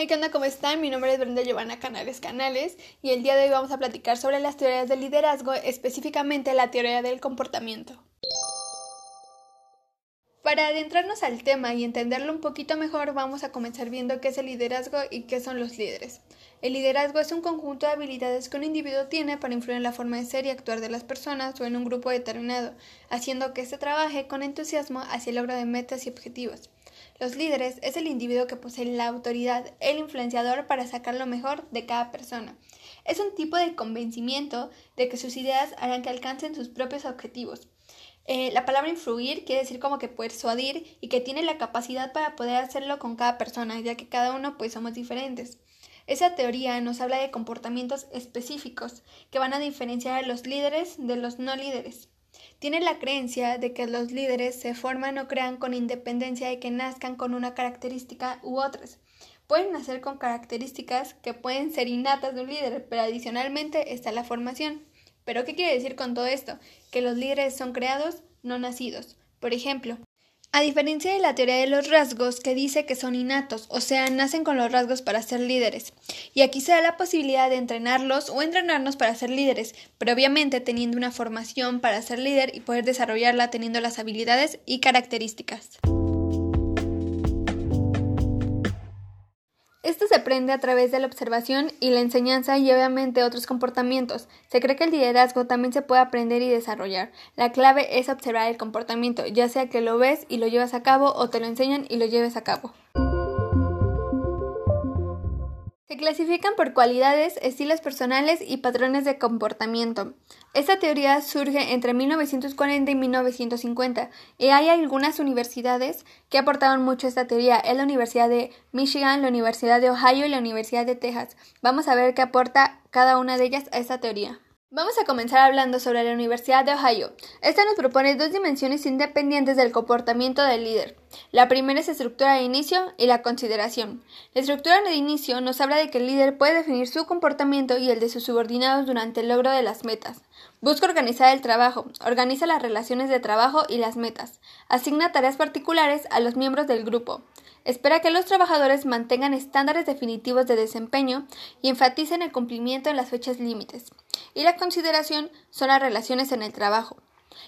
Hey, ¿qué onda? ¿Cómo están? Mi nombre es Brenda Giovanna Canales Canales y el día de hoy vamos a platicar sobre las teorías del liderazgo, específicamente la teoría del comportamiento. Para adentrarnos al tema y entenderlo un poquito mejor, vamos a comenzar viendo qué es el liderazgo y qué son los líderes. El liderazgo es un conjunto de habilidades que un individuo tiene para influir en la forma de ser y actuar de las personas o en un grupo determinado, haciendo que éste trabaje con entusiasmo hacia el logro de metas y objetivos. Los líderes es el individuo que posee la autoridad, el influenciador para sacar lo mejor de cada persona. Es un tipo de convencimiento de que sus ideas harán que alcancen sus propios objetivos. Eh, la palabra influir quiere decir como que persuadir y que tiene la capacidad para poder hacerlo con cada persona, ya que cada uno pues somos diferentes. Esa teoría nos habla de comportamientos específicos que van a diferenciar a los líderes de los no líderes. Tiene la creencia de que los líderes se forman o crean con independencia de que nazcan con una característica u otras. Pueden nacer con características que pueden ser innatas de un líder, pero adicionalmente está la formación. ¿Pero qué quiere decir con todo esto? Que los líderes son creados, no nacidos. Por ejemplo, a diferencia de la teoría de los rasgos, que dice que son innatos, o sea, nacen con los rasgos para ser líderes. Y aquí se da la posibilidad de entrenarlos o entrenarnos para ser líderes, pero obviamente teniendo una formación para ser líder y poder desarrollarla teniendo las habilidades y características. Esto se aprende a través de la observación y la enseñanza y obviamente otros comportamientos. Se cree que el liderazgo también se puede aprender y desarrollar. La clave es observar el comportamiento, ya sea que lo ves y lo llevas a cabo o te lo enseñan y lo lleves a cabo. Clasifican por cualidades, estilos personales y patrones de comportamiento. Esta teoría surge entre 1940 y 1950 y hay algunas universidades que aportaron mucho a esta teoría. Es la Universidad de Michigan, la Universidad de Ohio y la Universidad de Texas. Vamos a ver qué aporta cada una de ellas a esta teoría. Vamos a comenzar hablando sobre la Universidad de Ohio. Esta nos propone dos dimensiones independientes del comportamiento del líder. La primera es la estructura de inicio y la consideración. La estructura de inicio nos habla de que el líder puede definir su comportamiento y el de sus subordinados durante el logro de las metas. Busca organizar el trabajo, organiza las relaciones de trabajo y las metas, asigna tareas particulares a los miembros del grupo, espera que los trabajadores mantengan estándares definitivos de desempeño y enfaticen el cumplimiento en las fechas límites y la consideración son las relaciones en el trabajo,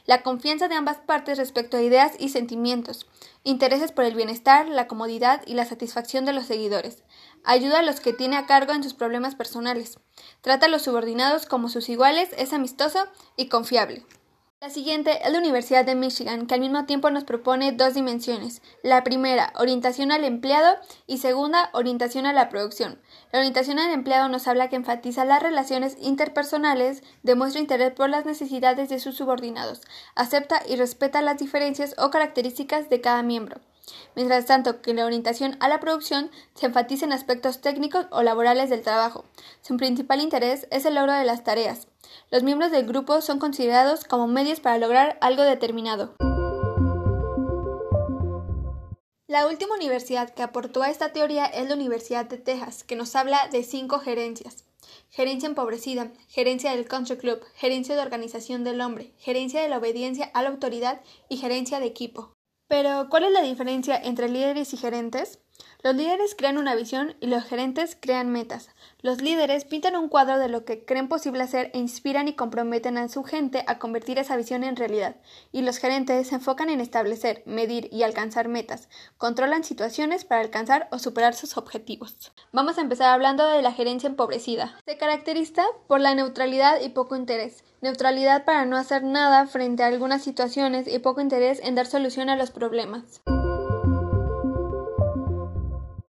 la confianza de ambas partes respecto a ideas y sentimientos, intereses por el bienestar, la comodidad y la satisfacción de los seguidores, ayuda a los que tiene a cargo en sus problemas personales, trata a los subordinados como sus iguales, es amistoso y confiable. La siguiente es la Universidad de Michigan, que al mismo tiempo nos propone dos dimensiones. La primera, orientación al empleado y segunda, orientación a la producción. La orientación al empleado nos habla que enfatiza las relaciones interpersonales, demuestra interés por las necesidades de sus subordinados, acepta y respeta las diferencias o características de cada miembro. Mientras tanto que la orientación a la producción se enfatiza en aspectos técnicos o laborales del trabajo. Su principal interés es el logro de las tareas. Los miembros del grupo son considerados como medios para lograr algo determinado. La última universidad que aportó a esta teoría es la Universidad de Texas, que nos habla de cinco gerencias. Gerencia empobrecida, gerencia del country club, gerencia de organización del hombre, gerencia de la obediencia a la autoridad y gerencia de equipo. Pero, ¿cuál es la diferencia entre líderes y gerentes? Los líderes crean una visión y los gerentes crean metas. Los líderes pintan un cuadro de lo que creen posible hacer e inspiran y comprometen a su gente a convertir esa visión en realidad. Y los gerentes se enfocan en establecer, medir y alcanzar metas. Controlan situaciones para alcanzar o superar sus objetivos. Vamos a empezar hablando de la gerencia empobrecida. Se caracteriza por la neutralidad y poco interés. Neutralidad para no hacer nada frente a algunas situaciones y poco interés en dar solución a los problemas.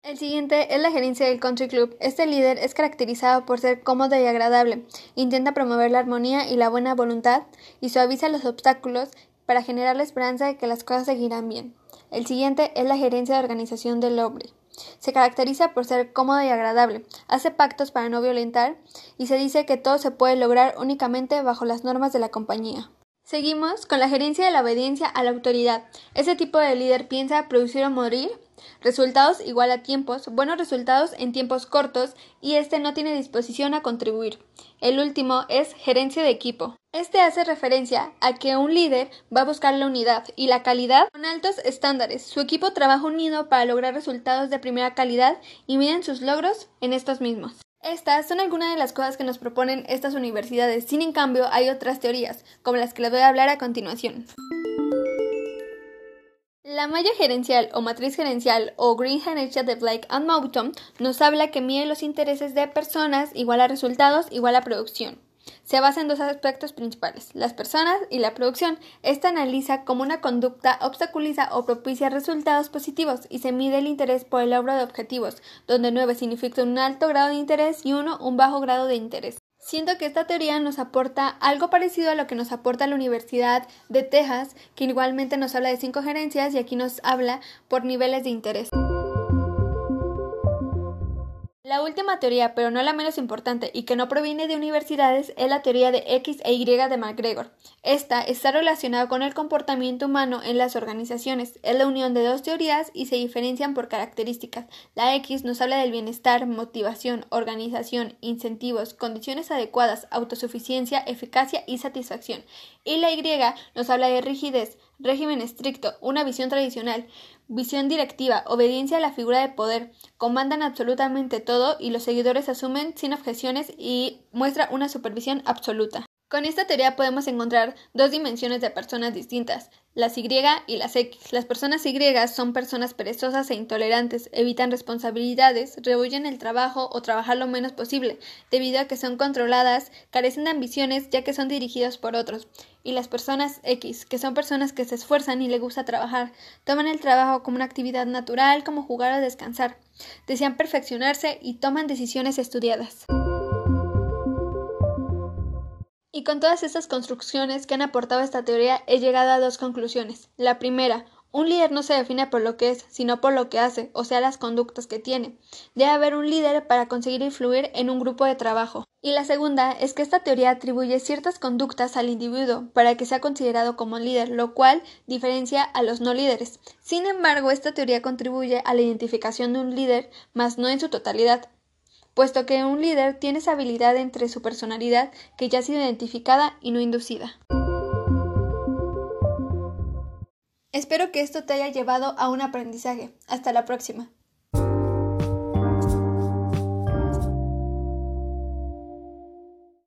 El siguiente es la gerencia del country club. Este líder es caracterizado por ser cómodo y agradable, intenta promover la armonía y la buena voluntad y suaviza los obstáculos para generar la esperanza de que las cosas seguirán bien. El siguiente es la gerencia de organización del hombre. Se caracteriza por ser cómodo y agradable, hace pactos para no violentar y se dice que todo se puede lograr únicamente bajo las normas de la compañía. Seguimos con la gerencia de la obediencia a la autoridad. Ese tipo de líder piensa producir o morir Resultados igual a tiempos, buenos resultados en tiempos cortos y este no tiene disposición a contribuir. El último es gerencia de equipo. Este hace referencia a que un líder va a buscar la unidad y la calidad con altos estándares. Su equipo trabaja unido para lograr resultados de primera calidad y miden sus logros en estos mismos. Estas son algunas de las cosas que nos proponen estas universidades. Sin en cambio, hay otras teorías, como las que les voy a hablar a continuación. La malla gerencial o matriz gerencial o Green Gerencia de Blake and Mouton nos habla que mide los intereses de personas igual a resultados igual a producción. Se basa en dos aspectos principales, las personas y la producción. Esta analiza cómo una conducta obstaculiza o propicia resultados positivos y se mide el interés por el logro de objetivos, donde 9 significa un alto grado de interés y 1 un bajo grado de interés. Siento que esta teoría nos aporta algo parecido a lo que nos aporta la Universidad de Texas, que igualmente nos habla de cinco gerencias y aquí nos habla por niveles de interés. La última teoría, pero no la menos importante y que no proviene de universidades, es la teoría de X e Y de McGregor. Esta está relacionada con el comportamiento humano en las organizaciones. Es la unión de dos teorías y se diferencian por características. La X nos habla del bienestar, motivación, organización, incentivos, condiciones adecuadas, autosuficiencia, eficacia y satisfacción. Y la Y nos habla de rigidez, régimen estricto, una visión tradicional, visión directiva, obediencia a la figura de poder, comandan absolutamente todo y los seguidores asumen sin objeciones y muestra una supervisión absoluta. Con esta teoría podemos encontrar dos dimensiones de personas distintas, las Y y las X. Las personas Y son personas perezosas e intolerantes, evitan responsabilidades, rehuyen el trabajo o trabajar lo menos posible, debido a que son controladas, carecen de ambiciones ya que son dirigidos por otros. Y las personas X, que son personas que se esfuerzan y les gusta trabajar, toman el trabajo como una actividad natural como jugar o descansar, desean perfeccionarse y toman decisiones estudiadas. Y con todas estas construcciones que han aportado esta teoría he llegado a dos conclusiones. La primera, un líder no se define por lo que es, sino por lo que hace, o sea, las conductas que tiene. Debe haber un líder para conseguir influir en un grupo de trabajo. Y la segunda es que esta teoría atribuye ciertas conductas al individuo para que sea considerado como líder, lo cual diferencia a los no líderes. Sin embargo, esta teoría contribuye a la identificación de un líder, mas no en su totalidad puesto que un líder tiene esa habilidad entre su personalidad que ya ha sido identificada y no inducida. Espero que esto te haya llevado a un aprendizaje. Hasta la próxima.